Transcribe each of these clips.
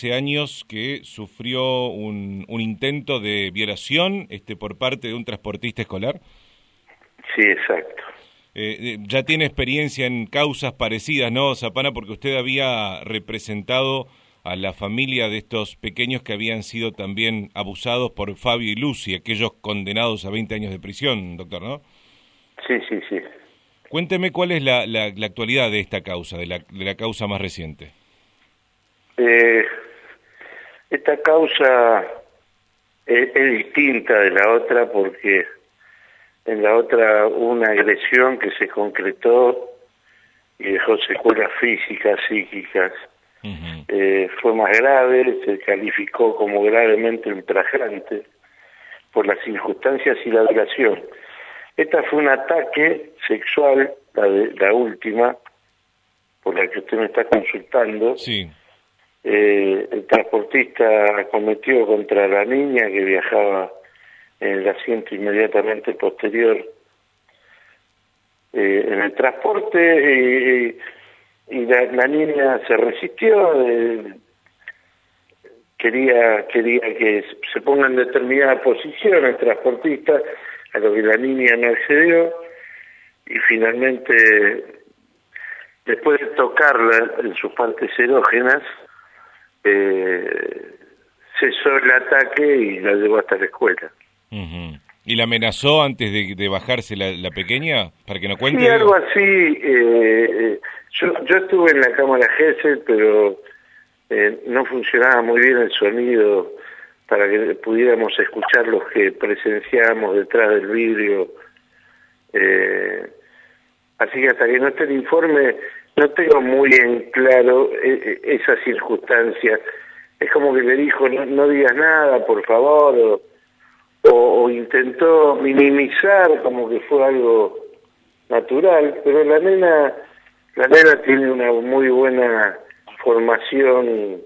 13 años que sufrió un, un intento de violación este, por parte de un transportista escolar. Sí, exacto. Eh, eh, ya tiene experiencia en causas parecidas, ¿no, Zapana? Porque usted había representado a la familia de estos pequeños que habían sido también abusados por Fabio y Lucy, aquellos condenados a 20 años de prisión, doctor, ¿no? Sí, sí, sí. Cuénteme cuál es la, la, actualidad de esta causa, de la, de la causa más reciente. Eh, esta causa es, distinta de la otra porque en la otra una agresión que se concretó y dejó secuelas físicas, psíquicas. eh, fue más grave, se calificó como gravemente ultrajante por las circunstancias y la duración. Esta fue un ataque sexual, la, de, la última, por la que usted me está consultando. Sí. Eh, el transportista cometió contra la niña que viajaba en el asiento inmediatamente posterior eh, en el transporte y la, niña se resistió eh, quería quería que se ponga en determinada posición el transportista a lo que la niña no accedió y finalmente después de tocarla en sus partes erógenas eh, cesó el ataque y la llevó hasta la escuela ¿Y la amenazó antes de, bajarse la, pequeña para que no cuente? Sí, algo así. Eh, eh, yo, yo estuve en la cámara GESEL, pero eh, no funcionaba muy bien el sonido para que pudiéramos escuchar los que presenciábamos detrás del vidrio. así que hasta que no esté el informe, no tengo muy en claro esa circunstancia. Es como que le dijo, no, no digas nada, por favor, o, intentó minimizar como que fue algo natural, pero la nena, la nena tiene una muy buena formación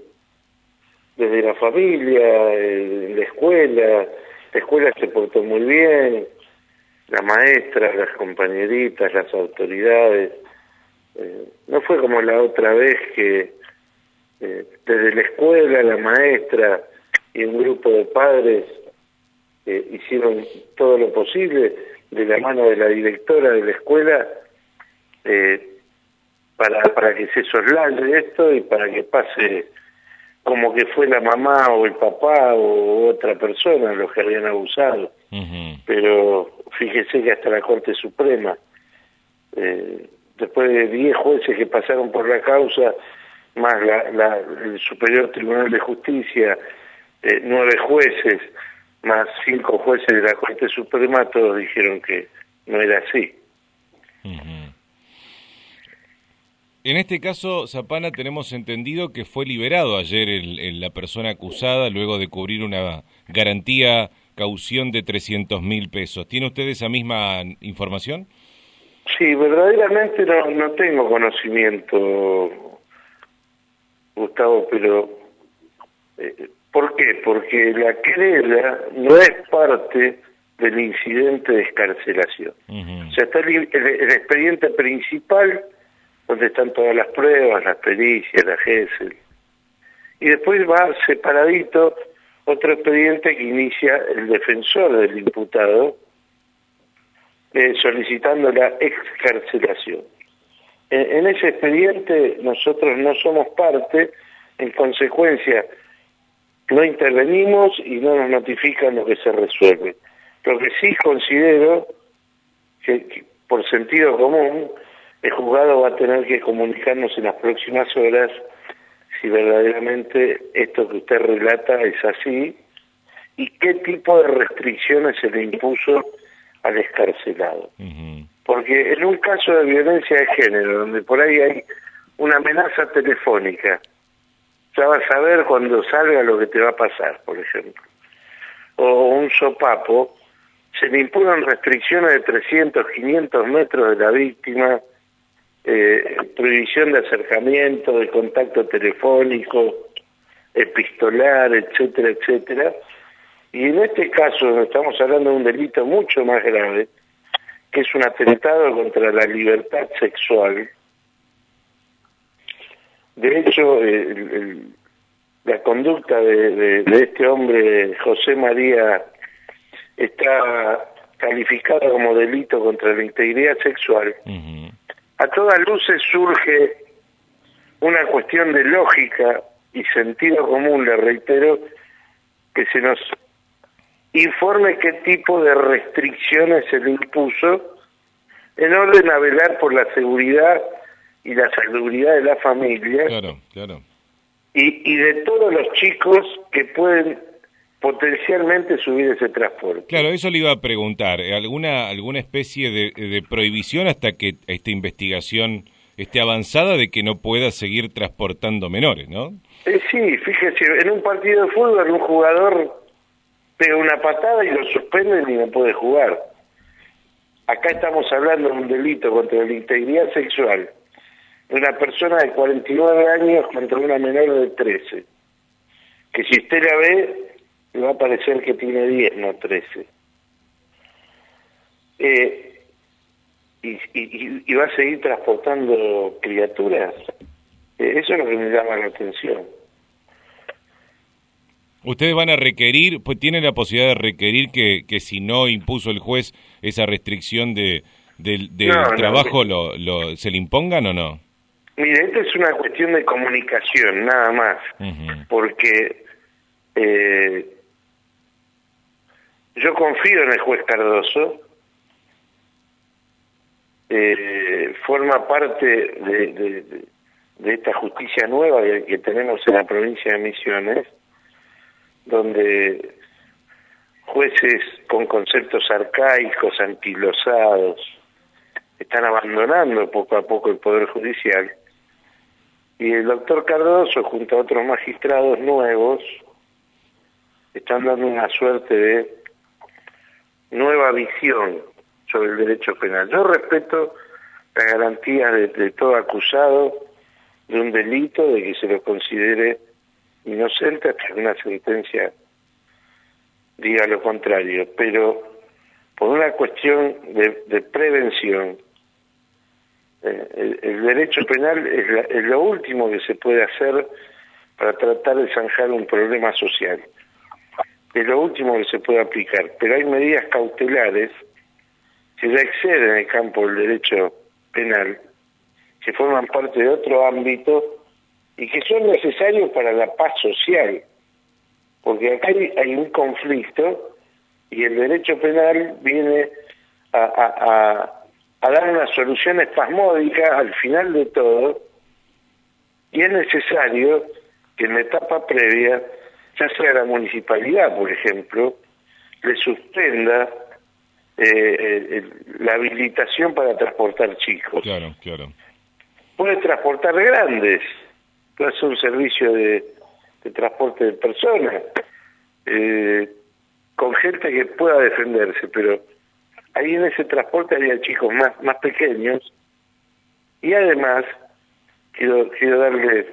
desde la familia, en la escuela, la escuela se portó muy bien, la maestra, las compañeritas, las autoridades, eh, no fue como la otra vez que eh, desde la escuela, la maestra y un grupo de padres eh, hicieron todo lo posible de la mano de la directora de la escuela para, para que se soslaye esto y para que pase como que fue la mamá o el papá o otra persona los que habían abusado. Pero fíjese que hasta la Corte Suprema, eh, después de 10 jueces que pasaron por la causa, más la, el Superior Tribunal de Justicia, eh, nueve jueces, más cinco jueces de la Corte Suprema, todos dijeron que no era así. En este caso, Zapana, tenemos entendido que fue liberado ayer el, la persona acusada luego de cubrir una garantía caución de 300 mil pesos. ¿Tiene usted esa misma información? Sí, verdaderamente no, no tengo conocimiento, Gustavo, pero eh, ¿Por qué? Porque la querella no es parte del incidente de escarcelación. O sea, está el, expediente principal, donde están todas las pruebas, las pericias, la GESEL. Y después va separadito otro expediente que inicia el defensor del imputado, eh, solicitando la excarcelación. en ese expediente nosotros no somos parte, en consecuencia no intervenimos y no nos notifican lo que se resuelve. Lo que sí considero que, por sentido común el juzgado va a tener que comunicarnos en las próximas horas si verdaderamente esto que usted relata es así y qué tipo de restricciones se le impuso al escarcelado. Porque en un caso de violencia de género, donde por ahí hay una amenaza telefónica, ya vas a ver cuando salga lo que te va a pasar, por ejemplo. O un sopapo, se le imponen restricciones de 300, 500 metros de la víctima, eh, prohibición de acercamiento, de contacto telefónico, epistolar, etcétera, etcétera. Y en este caso estamos hablando de un delito mucho más grave, que es un atentado contra la libertad sexual, de hecho, el, la conducta de, este hombre, José María, está calificada como delito contra la integridad sexual, a todas luces surge una cuestión de lógica y sentido común, le reitero, que se nos informe qué tipo de restricciones se le impuso en orden a velar por la seguridad y la seguridad de la familia. Claro, claro. Y, y de todos los chicos que pueden potencialmente subir ese transporte. Claro, eso le iba a preguntar. ¿Alguna, alguna especie de, de prohibición hasta que esta investigación esté avanzada de que no pueda seguir transportando menores, no? Eh, sí, fíjese, en un partido de fútbol un jugador pega una patada y lo suspenden y no puede jugar. Acá estamos hablando de un delito contra la integridad sexual una persona de 49 años contra una menor de 13. Que si usted la ve, va a parecer que tiene 10, no 13. Eh, y, va a seguir transportando criaturas. Eh, eso es lo que me llama la atención. Ustedes van a requerir, pues tienen la posibilidad de requerir que, que si no impuso el juez esa restricción de, del, trabajo, lo, lo, ¿se le impongan o no? Mire, esto es una cuestión de comunicación, nada más, porque eh, yo confío en el juez Cardoso, eh, forma parte de, de, esta justicia nueva que tenemos en la provincia de Misiones, donde jueces con conceptos arcaicos, anquilosados, están abandonando poco a poco el Poder Judicial, y el doctor Cardoso, junto a otros magistrados nuevos, están dando una suerte de nueva visión sobre el derecho penal. Yo respeto la garantía de todo acusado de un delito, de que se lo considere inocente hasta que una sentencia diga lo contrario, pero por una cuestión de, prevención, eh, el, derecho penal es, lo último que se puede hacer para tratar de zanjar un problema social. Es lo último que se puede aplicar, pero hay medidas cautelares que ya exceden el campo del derecho penal, que forman parte de otro ámbito y que son necesarios para la paz social, porque acá hay, un conflicto y el derecho penal viene a, a, dar una solución espasmódica al final de todo y es necesario que en la etapa previa, ya sea la municipalidad, por ejemplo, le suspenda eh, la habilitación para transportar chicos. Claro, claro. Puede transportar grandes, puede hacer un servicio de, transporte de personas, eh, con gente que pueda defenderse, pero ahí en ese transporte había chicos más, más pequeños y además quiero, quiero darle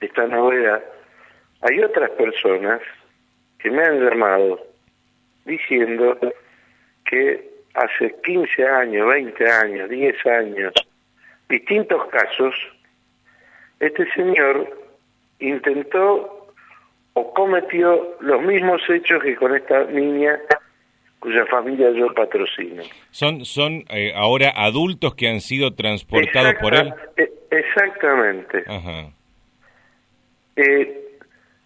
esta novedad, hay otras personas que me han llamado diciendo que hace 15 años, 20 años, 10 años, distintos casos, este señor intentó o cometió los mismos hechos que con esta niña cuya familia yo patrocino. ¿Son, son eh, ahora adultos que han sido transportados por él? E, exactamente. Ajá. Eh,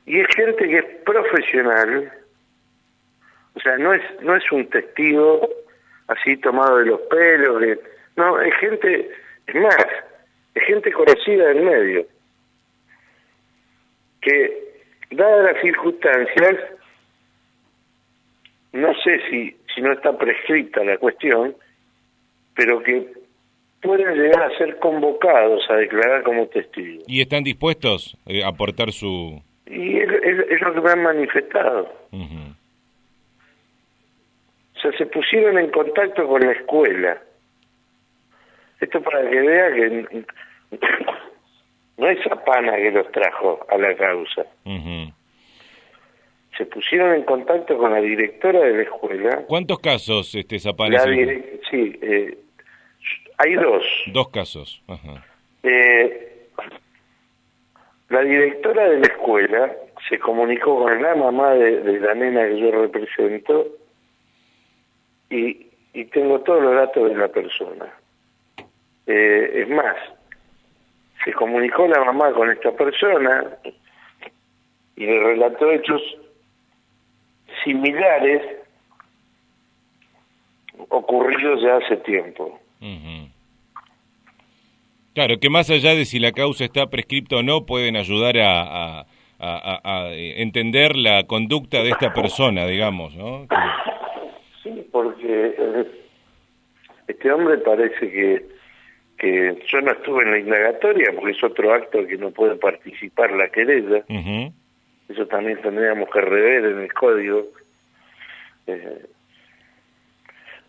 y es gente que es profesional, o sea, no es, no es un testigo así tomado de los pelos, no, es gente, es más, gente conocida del medio, que dadas las circunstancias, no sé si, si no está prescrita la cuestión, pero que pueden llegar a ser convocados a declarar como testigos. ¿Y están dispuestos a aportar su...? Y es, lo que me han manifestado. O sea, se pusieron en contacto con la escuela. Esto para que vea que no es Zapana que los trajo a la causa. Se pusieron en contacto con la directora de la escuela. ¿Cuántos casos, este Zapana? sí, eh, hay dos. Dos casos. Eh, la directora de la escuela se comunicó con la mamá de, la nena que yo represento y, y tengo todos los datos de la persona. Eh, es más, se comunicó la mamá con esta persona y le relató hechos similares ocurridos ya hace tiempo. Claro, que más allá de si la causa está prescripta o no, pueden ayudar a, a, entender la conducta de esta persona, digamos, ¿no? Sí, porque eh, este hombre parece que, que yo no estuve en la indagatoria, porque es otro acto que no puede participar la querella. Eso también tendríamos que rever en el código. Eh,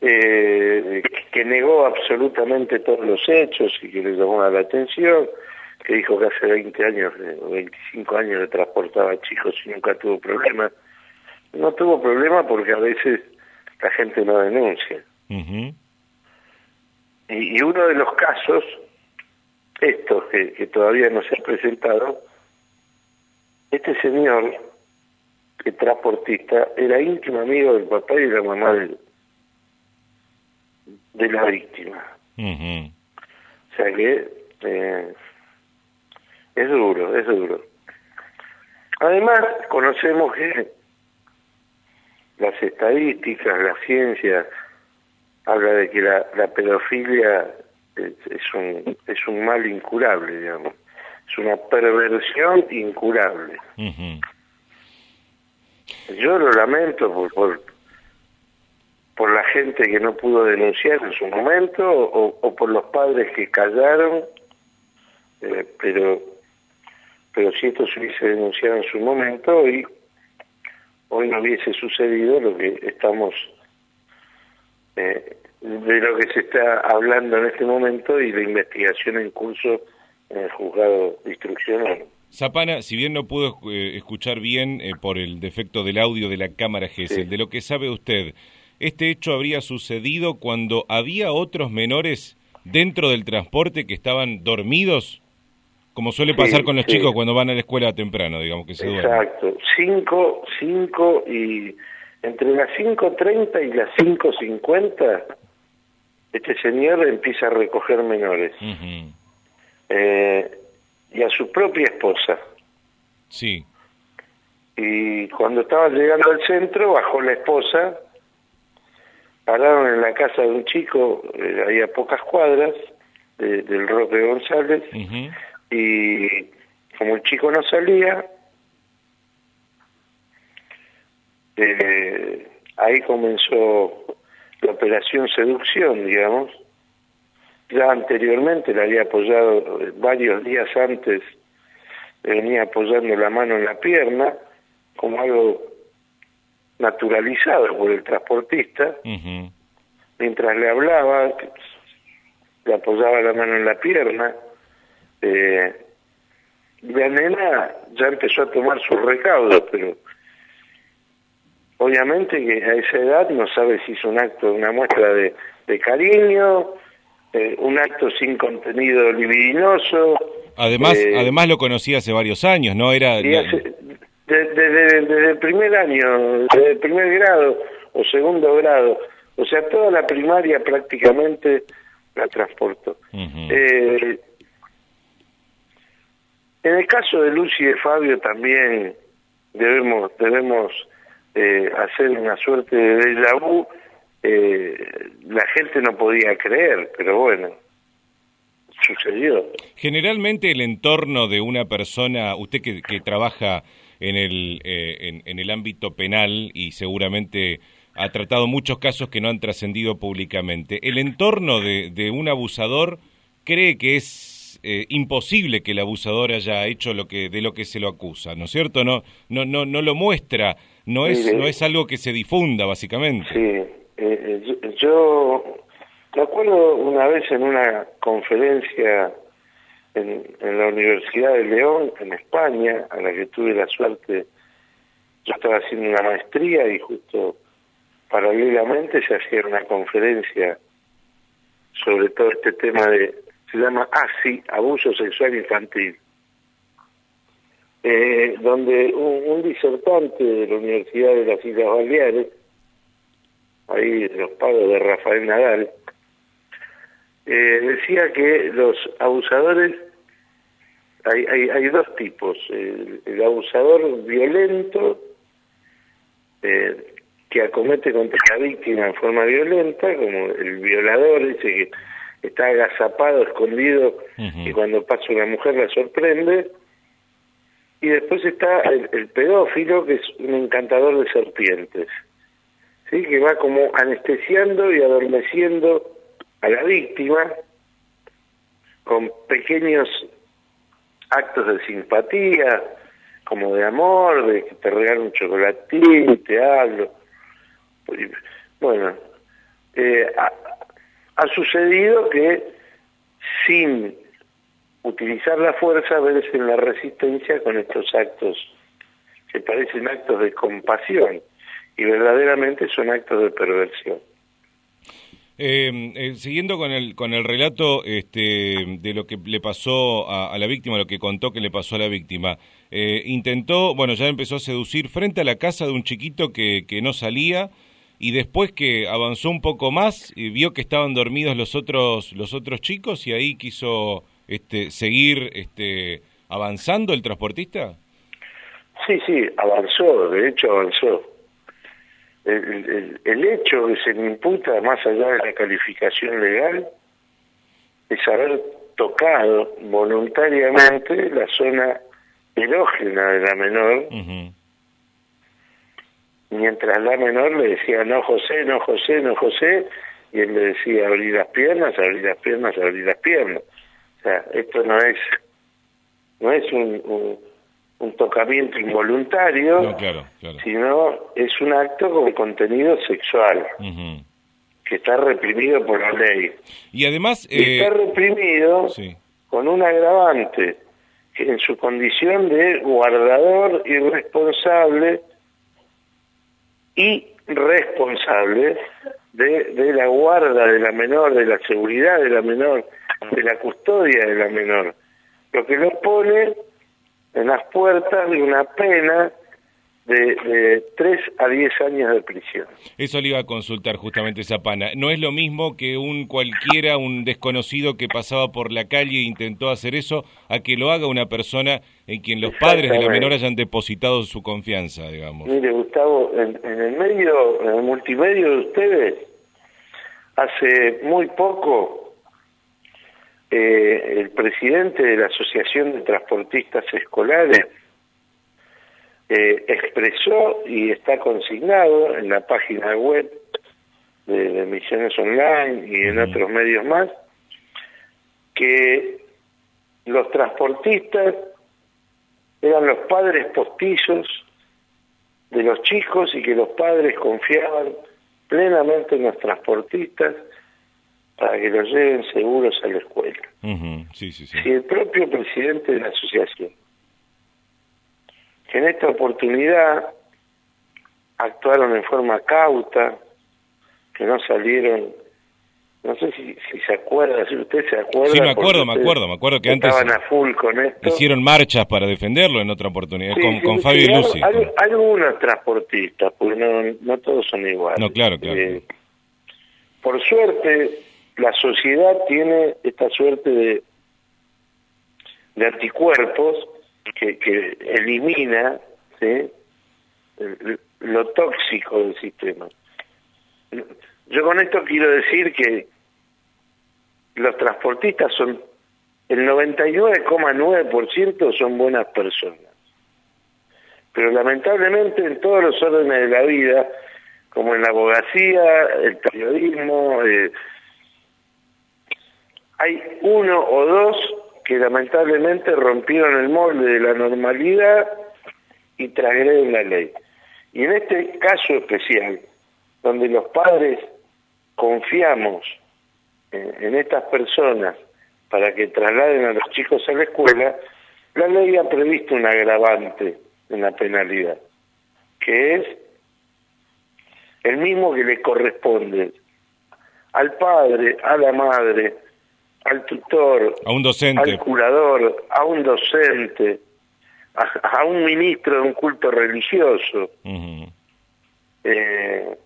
eh, que negó absolutamente todos los hechos y que le llamó la atención, que dijo que hace 20 años o 25 años le transportaba chicos y nunca tuvo problemas. No tuvo problema porque a veces la gente no denuncia. Y, y, uno de los casos, estos que, que todavía no se ha presentado, este señor, que transportista, era íntimo amigo del papá y de la mamá de, de la víctima. O sea que eh, es duro, es duro. Además, conocemos que las estadísticas, la ciencia, habla de que la, la pedofilia es, es, un, es un mal incurable, digamos. Es una perversión incurable. Yo lo lamento por, por, por la gente que no pudo denunciar en su momento o, por los padres que callaron, eh, pero pero si esto se hubiese denunciado en su momento, hoy, hoy no hubiese sucedido lo que estamos, eh, de lo que se está hablando en este momento y la investigación en curso en el juzgado instruccional. Zapana, si bien no pudo eh, escuchar bien eh, por el defecto del audio de la cámara GESEL, de lo que sabe usted, ¿este hecho habría sucedido cuando había otros menores dentro del transporte que estaban dormidos? Como suele pasar con los chicos cuando van a la escuela temprano, digamos que se duermen. Exacto, cinco, cinco y entre las 5.30 y las 5.50 este señor empieza a recoger menores. eh, y a su propia esposa. Sí. Y cuando estaba llegando al centro, bajó la esposa, pararon en la casa de un chico, eh, ahí a pocas cuadras, del Roque González, y como el chico no salía, eh, ahí comenzó la operación seducción, digamos, ya anteriormente le había apoyado eh, varios días antes, venía apoyando la mano en la pierna, como algo naturalizado por el transportista, mientras le hablaba, le apoyaba la mano en la pierna, eh, la nena ya empezó a tomar sus recaudos, pero obviamente que a esa edad no sabe si es un acto, una muestra de, de cariño, eh, un acto sin contenido libidinoso. Además, eh, además lo conocí hace varios años, ¿no? Era desde, el primer año, desde el primer grado o segundo grado, o sea, toda la primaria prácticamente la transporto. Eh, en el caso de Lucy y de Fabio también debemos debemos hacer una suerte de déjà vu eh, la gente no podía creer, pero bueno, sucedió. Generalmente el entorno de una persona, usted que, que trabaja en el, eh, en, el ámbito penal y seguramente ha tratado muchos casos que no han trascendido públicamente, el entorno de, de un abusador cree que es eh, imposible que el abusador haya hecho lo que de lo que se lo acusa, ¿no es cierto? No no no no lo muestra, no es no es algo que se difunda básicamente. Sí. Eh, eh, yo me acuerdo una vez en una conferencia en, la Universidad de León, en España, a la que tuve la suerte, yo estaba haciendo una maestría y justo paralelamente se hacía una conferencia sobre todo este tema de, se llama ASI, abuso sexual infantil. Eh, donde un, disertante de la Universidad de las Islas Baleares, ahí los padres de Rafael Nadal, eh, decía que los abusadores, hay, hay, hay dos tipos, el, abusador violento, eh, que acomete contra la víctima en forma violenta, como el violador, ese que está agazapado, escondido, y cuando pasa una mujer la sorprende, y después está el, pedófilo, que es un encantador de serpientes, ¿sí? que va como anestesiando y adormeciendo a la víctima con pequeños actos de simpatía, como de amor, de que te regalo un chocolatín, te hablo. Bueno, eh, ha, ha sucedido que sin utilizar la fuerza en la resistencia con estos actos que parecen actos de compasión y verdaderamente son actos de perversión. Eh, eh, siguiendo con el con el relato este, de lo que le pasó a, la víctima, lo que contó que le pasó a la víctima, eh, intentó, bueno, ya empezó a seducir frente a la casa de un chiquito que, que no salía y después que avanzó un poco más y vio que estaban dormidos los otros los otros chicos y ahí quiso este, seguir este, avanzando el transportista? Sí, sí, avanzó, de hecho avanzó. El, el, hecho que se le imputa, más allá de la calificación legal, es haber tocado voluntariamente la zona erógena de la menor, mientras la menor le decía, no José, no José, no José, y él le decía, abrir las piernas, abrir las piernas, abrir las piernas. O sea, esto no es no es un, un, tocamiento involuntario, sino es un acto con contenido sexual, que está reprimido por la ley. Y además... está eh, reprimido con un agravante, que en su condición de guardador irresponsable y responsable de, de la guarda de la menor, de la seguridad de la menor, de la custodia de la menor, lo que lo pone en las puertas de una pena de, de 3 a 10 años de prisión. Eso le iba a consultar justamente Zapana. No es lo mismo que un cualquiera, un desconocido que pasaba por la calle e intentó hacer eso, a que lo haga una persona en quien los padres de la menor hayan depositado su confianza, digamos. Mire, Gustavo, en, en el medio, en el multimedio de ustedes, hace muy poco eh, el presidente de la Asociación de Transportistas Escolares eh, expresó y está consignado en la página web de, Misiones Online y en otros medios más que los transportistas eran los padres postizos de los chicos y que los padres confiaban plenamente en los transportistas para que los lleven seguros a la escuela. Si el propio presidente de la asociación, que en esta oportunidad actuaron en forma cauta, que no salieron, no sé si, si se acuerda, si usted se acuerda. Sí, me acuerdo, me acuerdo, me acuerdo que antes a full con esto. hicieron marchas para defenderlo en otra oportunidad, con, Fabio y Lucy. algunos transportistas, porque no, no todos son iguales. No, claro, claro. Eh, por suerte, la sociedad tiene esta suerte de, anticuerpos que, que elimina lo tóxico del sistema. Yo con esto quiero decir que los transportistas son, el 99,9% son buenas personas. Pero lamentablemente en todos los órdenes de la vida, como en la abogacía, el periodismo, eh, hay uno o dos que lamentablemente rompieron el molde de la normalidad y transgreden la ley. Y en este caso especial, donde los padres confiamos en, estas personas para que trasladen a los chicos a la escuela, la ley ha previsto un agravante en la penalidad, que es el mismo que le corresponde al padre, a la madre, al tutor, a un docente, al curador, a un docente, a, un ministro de un culto religioso. Eh,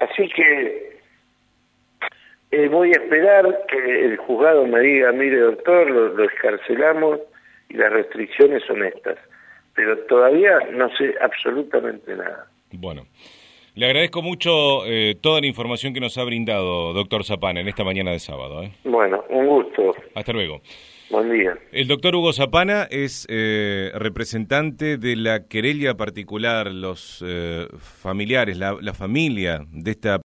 así que eh, voy a esperar que el juzgado me diga, mire doctor, lo, lo escarcelamos y las restricciones son estas. Pero todavía no sé absolutamente nada. Bueno. Le agradezco mucho eh, toda la información que nos ha brindado, doctor Zapana, en esta mañana de sábado. ¿eh? Bueno, un gusto. Hasta luego. Buen día. El doctor Hugo Zapana es eh, representante de la querella particular, los familiares, la, la familia de esta